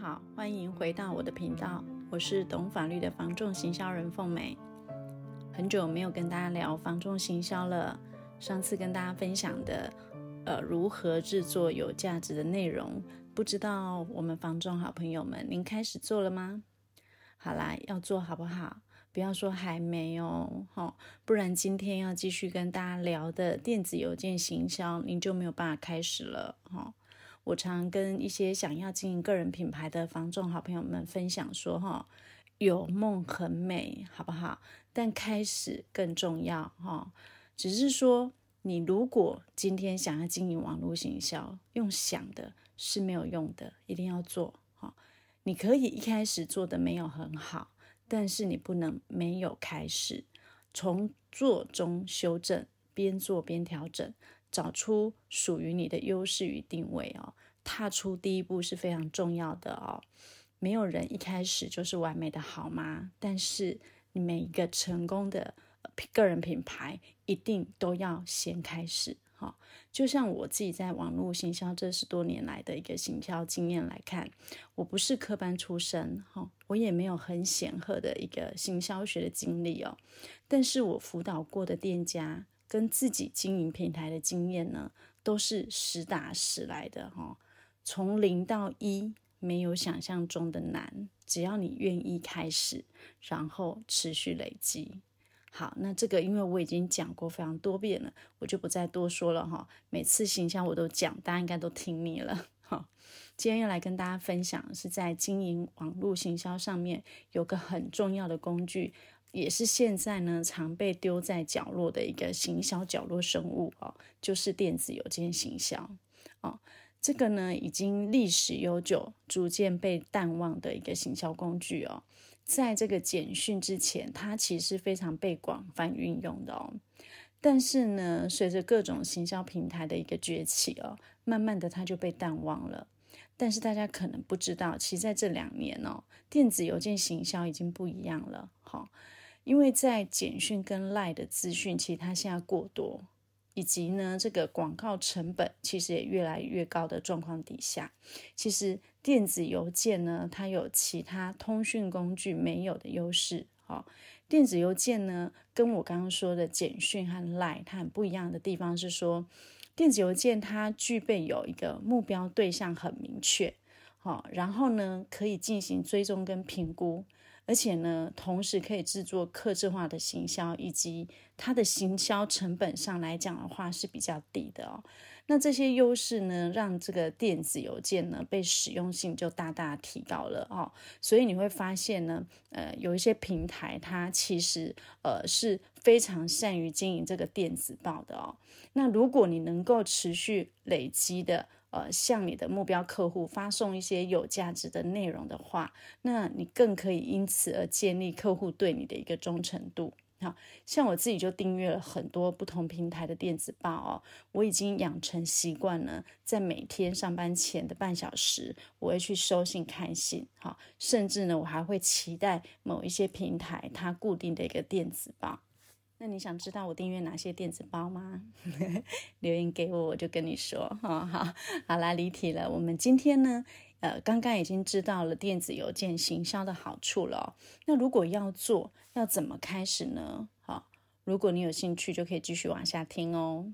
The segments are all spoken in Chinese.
好，欢迎回到我的频道，我是懂法律的房仲行销人凤美。很久没有跟大家聊房仲行销了，上次跟大家分享的，呃，如何制作有价值的内容，不知道我们房仲好朋友们，您开始做了吗？好啦，要做好不好？不要说还没哦，哈，不然今天要继续跟大家聊的电子邮件行销，您就没有办法开始了，哈。我常跟一些想要经营个人品牌的房仲好朋友们分享说，哈，有梦很美，好不好？但开始更重要，哈。只是说，你如果今天想要经营网络行销，用想的是没有用的，一定要做，哈。你可以一开始做的没有很好。但是你不能没有开始，从做中修正，边做边调整，找出属于你的优势与定位哦。踏出第一步是非常重要的哦。没有人一开始就是完美的，好吗？但是你每一个成功的个人品牌，一定都要先开始。好，就像我自己在网络行销这十多年来的一个行销经验来看，我不是科班出身，哈，我也没有很显赫的一个行销学的经历哦，但是我辅导过的店家跟自己经营平台的经验呢，都是实打实来的哈，从零到一没有想象中的难，只要你愿意开始，然后持续累积。好，那这个因为我已经讲过非常多遍了，我就不再多说了哈。每次行销我都讲，大家应该都听腻了。哈，今天要来跟大家分享，是在经营网络行销上面有个很重要的工具，也是现在呢常被丢在角落的一个行销角落生物哦，就是电子邮件行销哦。这个呢已经历史悠久，逐渐被淡忘的一个行销工具哦。在这个简讯之前，它其实非常被广泛运用的哦。但是呢，随着各种行销平台的一个崛起哦，慢慢的它就被淡忘了。但是大家可能不知道，其实在这两年哦，电子邮件行销已经不一样了哈。因为在简讯跟 lie 的资讯，其实它现在过多。以及呢，这个广告成本其实也越来越高的状况底下，其实电子邮件呢，它有其他通讯工具没有的优势。好，电子邮件呢，跟我刚刚说的简讯和 LINE 它很不一样的地方是说，电子邮件它具备有一个目标对象很明确，好，然后呢，可以进行追踪跟评估。而且呢，同时可以制作客制化的行销，以及它的行销成本上来讲的话是比较低的哦。那这些优势呢，让这个电子邮件呢被使用性就大大提高了哦。所以你会发现呢，呃，有一些平台它其实呃是非常善于经营这个电子报的哦。那如果你能够持续累积的。呃，向你的目标客户发送一些有价值的内容的话，那你更可以因此而建立客户对你的一个忠诚度。好，像我自己就订阅了很多不同平台的电子报哦，我已经养成习惯了，在每天上班前的半小时，我会去收信看信。好，甚至呢，我还会期待某一些平台它固定的一个电子报。那你想知道我订阅哪些电子包吗？留言给我，我就跟你说。哦、好，好啦，离题了。我们今天呢，呃，刚刚已经知道了电子邮件行销的好处了、那如果要做，要怎么开始呢？好，如果你有兴趣，就可以继续往下听哦。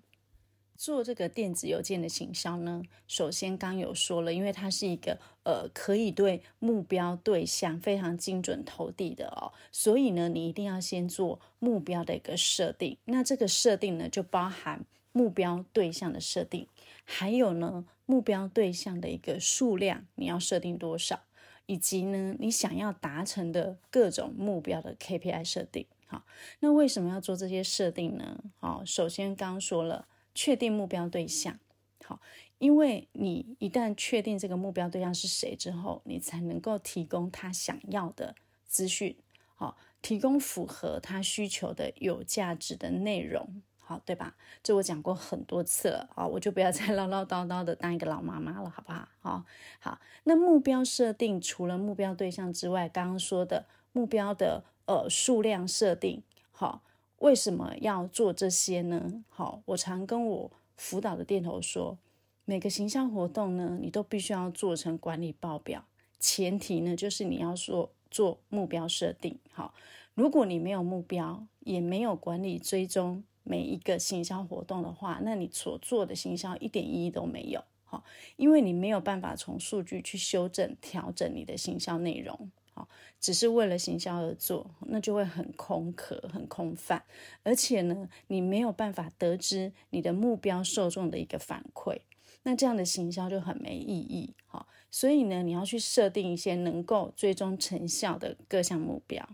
做这个电子邮件的行销呢，首先刚有说了，因为它是一个呃可以对目标对象非常精准投递的哦，所以呢，你一定要先做目标的一个设定。那这个设定呢，就包含目标对象的设定，还有呢，目标对象的一个数量，你要设定多少，以及呢，你想要达成的各种目标的 KPI 设定。好，那为什么要做这些设定呢？好，首先刚说了。确定目标对象，好，因为你一旦确定这个目标对象是谁之后，你才能够提供他想要的资讯，好，提供符合他需求的有价值的内容，好，对吧？这我讲过很多次了，好，我就不要再唠唠叨叨的当一个老妈妈了，好不好？好，好，那目标设定除了目标对象之外，刚刚说的目标的呃数量设定，好。为什么要做这些呢？好，我常跟我辅导的店头说，每个行销活动呢，你都必须要做成管理报表，前提呢，就是你要说做目标设定。好，如果你没有目标，也没有管理追踪每一个行销活动的话，那你所做的行销一点意义都没有。好，因为你没有办法从数据去修正、调整你的行销内容。好，只是为了行销而做，那就会很空壳、很空泛，而且呢，你没有办法得知你的目标受众的一个反馈，那这样的行销就很没意义。好，所以呢，你要去设定一些能够追踪成效的各项目标。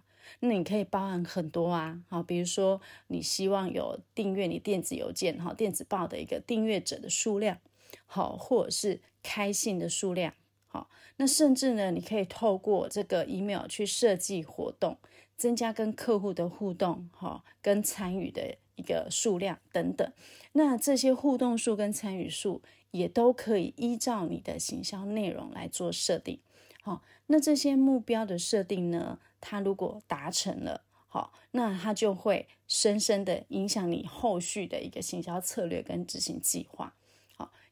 那你可以包含很多啊，好，比如说你希望有订阅你电子邮件、哈电子报的一个订阅者的数量，好，或者是开信的数量。好，那甚至呢，你可以透过这个 email 去设计活动，增加跟客户的互动，哈，跟参与的一个数量等等。那这些互动数跟参与数也都可以依照你的行销内容来做设定。好，那这些目标的设定呢，它如果达成了，好，那它就会深深的影响你后续的一个行销策略跟执行计划。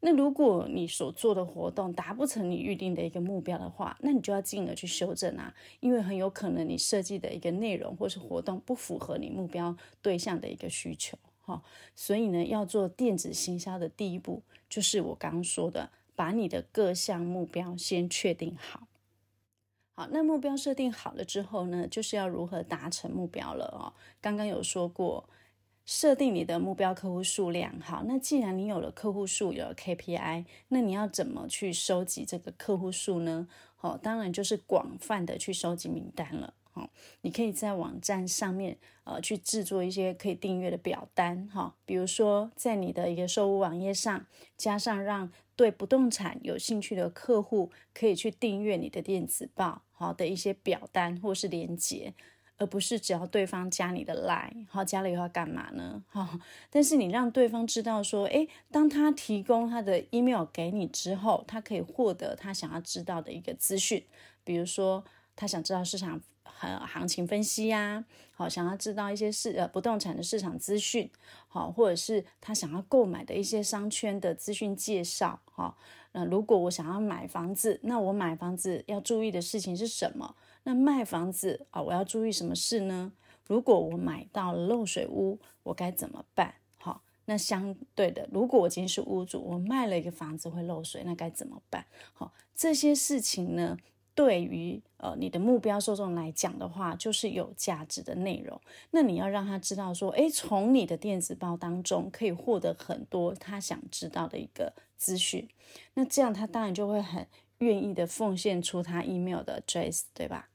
那如果你所做的活动达不成你预定的一个目标的话，那你就要进而去修正啊，因为很有可能你设计的一个内容或是活动不符合你目标对象的一个需求，哈，所以呢，要做电子行销的第一步，就是我刚刚说的，把你的各项目标先确定好。好，那目标设定好了之后呢，就是要如何达成目标了哦。刚刚有说过。设定你的目标客户数量，好，那既然你有了客户数，有了 KPI，那你要怎么去收集这个客户数呢？好，当然就是广泛的去收集名单了。好，你可以在网站上面，呃，去制作一些可以订阅的表单，哈，比如说在你的一个售物网页上，加上让对不动产有兴趣的客户可以去订阅你的电子报，好的一些表单或是连接。而不是只要对方加你的 line，好，加了以后要干嘛呢？哈，但是你让对方知道说，诶，当他提供他的 email 给你之后，他可以获得他想要知道的一个资讯，比如说他想知道市场行行情分析呀，好，想要知道一些市呃不动产的市场资讯，好，或者是他想要购买的一些商圈的资讯介绍，好，那如果我想要买房子，那我买房子要注意的事情是什么？那卖房子啊，我要注意什么事呢？如果我买到了漏水屋，我该怎么办？好，那相对的，如果我今天是屋主，我卖了一个房子会漏水，那该怎么办？好，这些事情呢，对于呃你的目标受众来讲的话，就是有价值的内容。那你要让他知道说，诶，从你的电子报当中可以获得很多他想知道的一个资讯。那这样他当然就会很。愿意的奉献出他 email 的 address，对吧？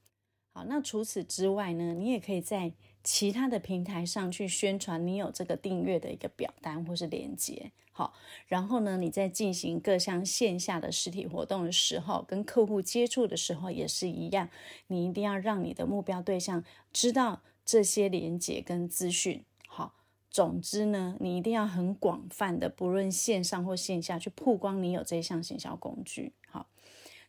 好，那除此之外呢，你也可以在其他的平台上去宣传你有这个订阅的一个表单或是链接。好，然后呢，你在进行各项线下的实体活动的时候，跟客户接触的时候也是一样，你一定要让你的目标对象知道这些链接跟资讯。好，总之呢，你一定要很广泛的，不论线上或线下，去曝光你有这项行销工具。好。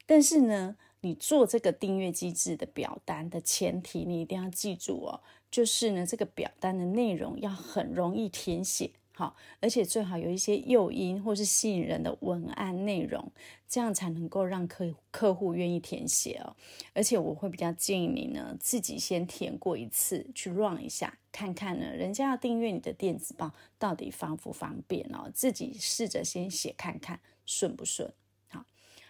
但是呢，你做这个订阅机制的表单的前提，你一定要记住哦，就是呢，这个表单的内容要很容易填写，好，而且最好有一些诱因或是吸引人的文案内容，这样才能够让客客户愿意填写哦。而且我会比较建议你呢，自己先填过一次，去 run 一下，看看呢，人家要订阅你的电子报到底方不方便哦，自己试着先写看看顺不顺，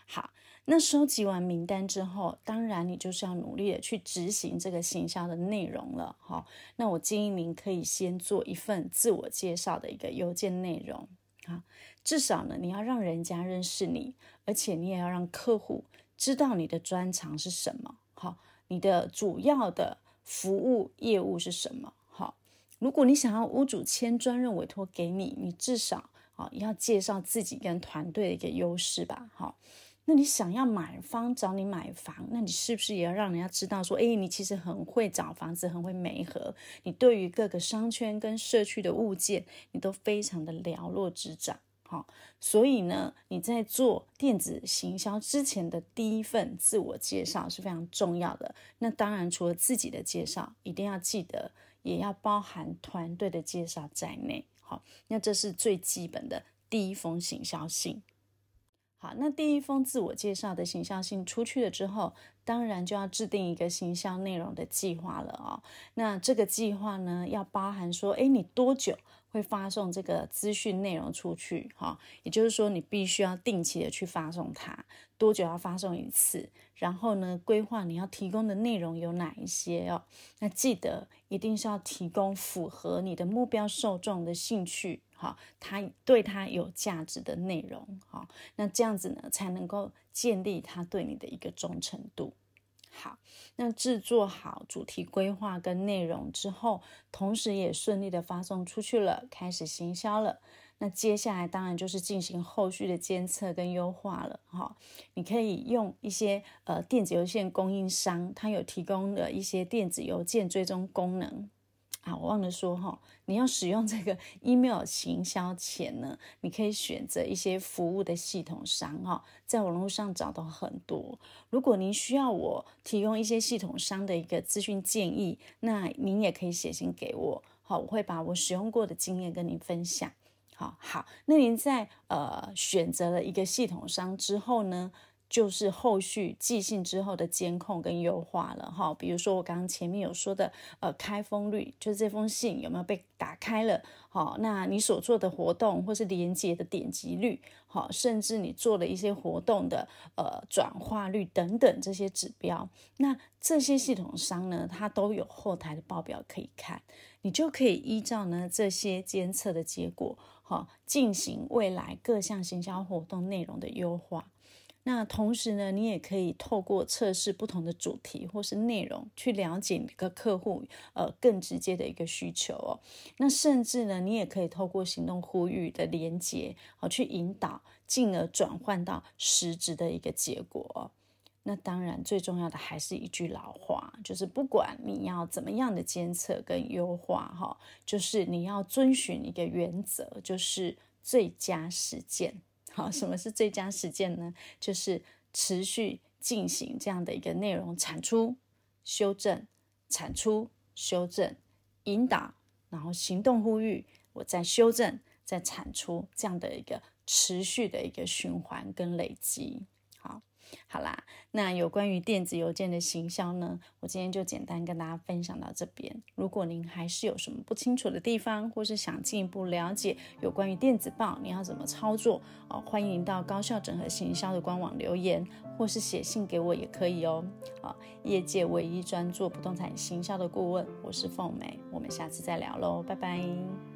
好，那收集完名单之后，当然你就是要努力的去执行这个行销的内容了，哈。那我建议您可以先做一份自我介绍的一个邮件内容，啊，至少呢你要让人家认识你，而且你也要让客户知道你的专长是什么，好，你的主要的服务业务是什么，好。如果你想要屋主签专任委托给你，你至少啊要介绍自己跟团队的一个优势吧，好。那你想要买方找你买房，那你是不是也要让人家知道说，诶，你其实很会找房子，很会媒合，你对于各个商圈跟社区的物件，你都非常的了若指掌，好，所以呢，你在做电子行销之前的第一份自我介绍是非常重要的。那当然，除了自己的介绍，一定要记得，也要包含团队的介绍在内，好，那这是最基本的第一封行销信。好，那第一封自我介绍的行销信出去了之后，当然就要制定一个行销内容的计划了哦。那这个计划呢，要包含说，诶，你多久会发送这个资讯内容出去？哈，也就是说，你必须要定期的去发送它，多久要发送一次？然后呢，规划你要提供的内容有哪一些哦？那记得一定是要提供符合你的目标受众的兴趣。好，他对他有价值的内容，好，那这样子呢，才能够建立他对你的一个忠诚度。好，那制作好主题规划跟内容之后，同时也顺利的发送出去了，开始行销了。那接下来当然就是进行后续的监测跟优化了。哈，你可以用一些呃电子邮件供应商，他有提供的一些电子邮件追踪功能。啊，我忘了说哈，你要使用这个 email 行销前呢，你可以选择一些服务的系统商哈，在网络上找到很多。如果您需要我提供一些系统商的一个资讯建议，那您也可以写信给我，好，我会把我使用过的经验跟您分享。好好，那您在呃选择了一个系统商之后呢，就是后续寄信之后的监控跟优化了哈，比如说我刚刚前面有说的，呃，开封率，就是这封信有没有被打开了，好，那你所做的活动或是连接的点击率，好，甚至你做了一些活动的呃转化率等等这些指标，那这些系统商呢，它都有后台的报表可以看，你就可以依照呢这些监测的结果，好，进行未来各项行销活动内容的优化。那同时呢，你也可以透过测试不同的主题或是内容，去了解你的客户呃更直接的一个需求哦。那甚至呢，你也可以透过行动呼吁的连接，好去引导，进而转换到实质的一个结果。那当然最重要的还是一句老话，就是不管你要怎么样的监测跟优化哈，就是你要遵循一个原则，就是最佳实践。好，什么是最佳实践呢？就是持续进行这样的一个内容产出、修正、产出、修正、引导，然后行动呼吁，我在修正、在产出这样的一个持续的一个循环跟累积。好啦，那有关于电子邮件的行销呢，我今天就简单跟大家分享到这边。如果您还是有什么不清楚的地方，或是想进一步了解有关于电子报，你要怎么操作哦，欢迎到高效整合行销的官网留言，或是写信给我也可以哦。好，业界唯一专做不动产行销的顾问，我是凤美，我们下次再聊喽，拜拜。